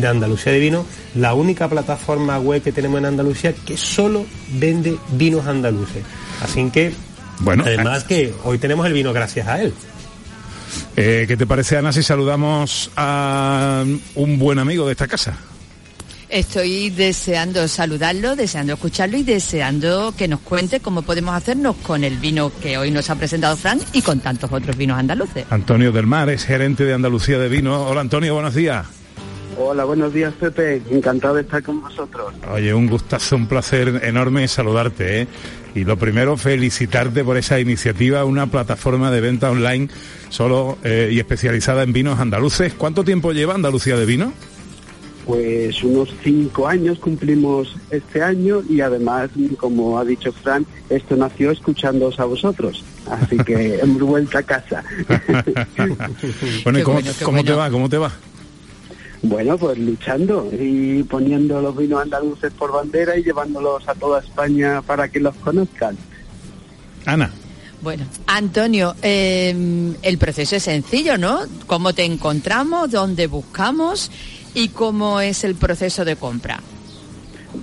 de Andalucía de Vino, la única plataforma web que tenemos en Andalucía que solo vende vinos andaluces. Así que, bueno, además que hoy tenemos el vino gracias a él. Eh, ¿Qué te parece, Ana, si saludamos a un buen amigo de esta casa? Estoy deseando saludarlo, deseando escucharlo y deseando que nos cuente cómo podemos hacernos con el vino que hoy nos ha presentado Fran y con tantos otros vinos andaluces. Antonio del Mar es gerente de Andalucía de Vino. Hola Antonio, buenos días. Hola, buenos días Pepe, encantado de estar con vosotros. Oye, un gustazo, un placer enorme saludarte. ¿eh? Y lo primero, felicitarte por esa iniciativa, una plataforma de venta online solo eh, y especializada en vinos andaluces. ¿Cuánto tiempo lleva Andalucía de Vino? Pues unos cinco años cumplimos este año y además, como ha dicho Fran, esto nació escuchándoos a vosotros. Así que hemos vuelto a casa. bueno, ¿y cómo, te va? ¿Cómo te va? Bueno, pues luchando y poniendo los vinos andaluces por bandera y llevándolos a toda España para que los conozcan. Ana. Bueno, Antonio, em, el proceso es sencillo, ¿no? ¿Cómo te encontramos? ¿Dónde buscamos? y cómo es el proceso de compra.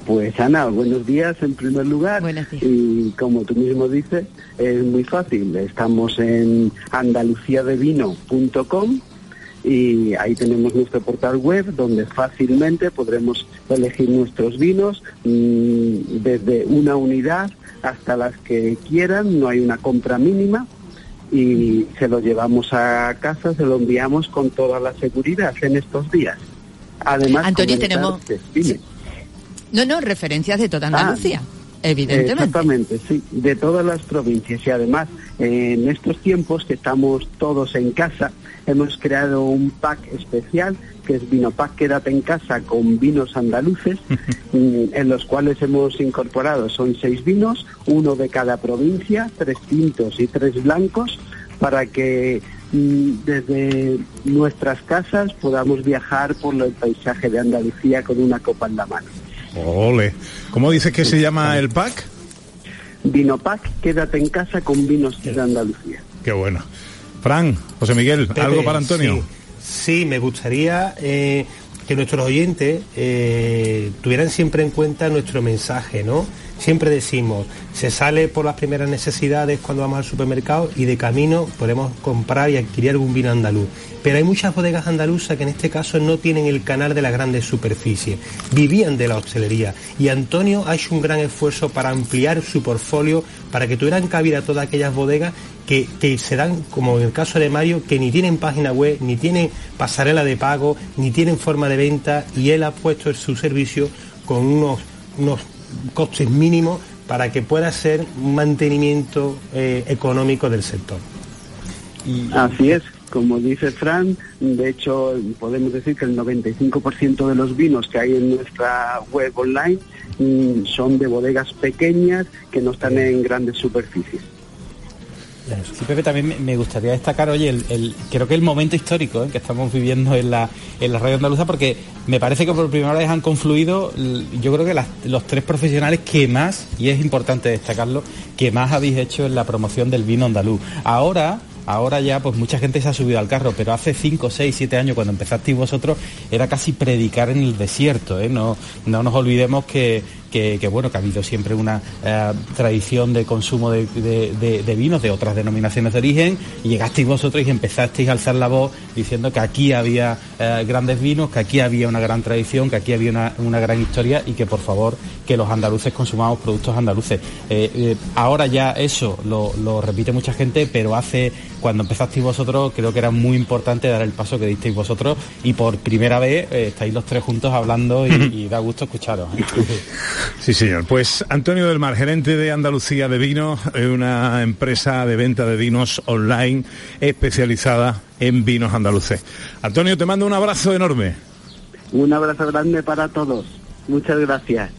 Pues Ana, buenos días en primer lugar. Buenos días. Y como tú mismo dices, es muy fácil. Estamos en andaluciadevino.com y ahí tenemos nuestro portal web donde fácilmente podremos elegir nuestros vinos mm, desde una unidad hasta las que quieran, no hay una compra mínima y se lo llevamos a casa, se lo enviamos con toda la seguridad en estos días. Además, Antonio, tenemos... No, no, referencias de toda Andalucía. Ah, evidentemente. Exactamente, sí, de todas las provincias y además en estos tiempos que estamos todos en casa hemos creado un pack especial que es Vino Pack Quédate en casa con vinos andaluces mm, en los cuales hemos incorporado son seis vinos, uno de cada provincia, tres tintos y tres blancos para que desde nuestras casas podamos viajar por el paisaje de Andalucía con una copa en la mano. Ole. ¿Cómo dices que se llama el pack? Vino Pack, quédate en casa con vinos de Andalucía. Qué bueno. Fran, José Miguel, ¿algo para Antonio? Sí, me gustaría eh, que nuestros oyentes eh, tuvieran siempre en cuenta nuestro mensaje, ¿no? Siempre decimos, se sale por las primeras necesidades cuando vamos al supermercado y de camino podemos comprar y adquirir algún vino andaluz. Pero hay muchas bodegas andaluzas que en este caso no tienen el canal de las grandes superficies, vivían de la hostelería y Antonio ha hecho un gran esfuerzo para ampliar su portfolio para que tuvieran cabida todas aquellas bodegas que, que, se dan, como en el caso de Mario, que ni tienen página web, ni tienen pasarela de pago, ni tienen forma de venta y él ha puesto su servicio con unos, unos costes mínimos para que pueda ser un mantenimiento eh, económico del sector. Así es, como dice Fran, de hecho podemos decir que el 95% de los vinos que hay en nuestra web online mm, son de bodegas pequeñas que no están en grandes superficies. Sí, Pepe, también me gustaría destacar, oye, el, creo que el momento histórico ¿eh? que estamos viviendo en la, en la radio andaluza, porque me parece que por primera vez han confluido, yo creo que los tres profesionales que más, y es importante destacarlo, que más habéis hecho en la promoción del vino andaluz. Ahora, Ahora ya, pues mucha gente se ha subido al carro, pero hace 5, 6, 7 años, cuando empezasteis vosotros, era casi predicar en el desierto. ¿eh? No, no nos olvidemos que, que, bueno, que ha habido siempre una eh, tradición de consumo de, vinos de otras denominaciones de origen, y llegasteis vosotros y empezasteis a alzar la voz diciendo que aquí había eh, grandes vinos, que aquí había una gran tradición, que aquí había una, gran historia y que por favor que los andaluces consumamos productos andaluces. Eh, ahora ya eso lo, lo repite mucha gente, pero hace cuando empezasteis vosotros creo que era muy importante dar el paso que disteis vosotros y por primera vez estáis los tres juntos hablando y, y da gusto escucharos. Sí, señor. Pues Antonio del Mar, gerente de Andalucía de Vino, una empresa de venta de vinos online especializada en vinos andaluces. Antonio, te mando un abrazo enorme. Un abrazo grande para todos. Muchas gracias.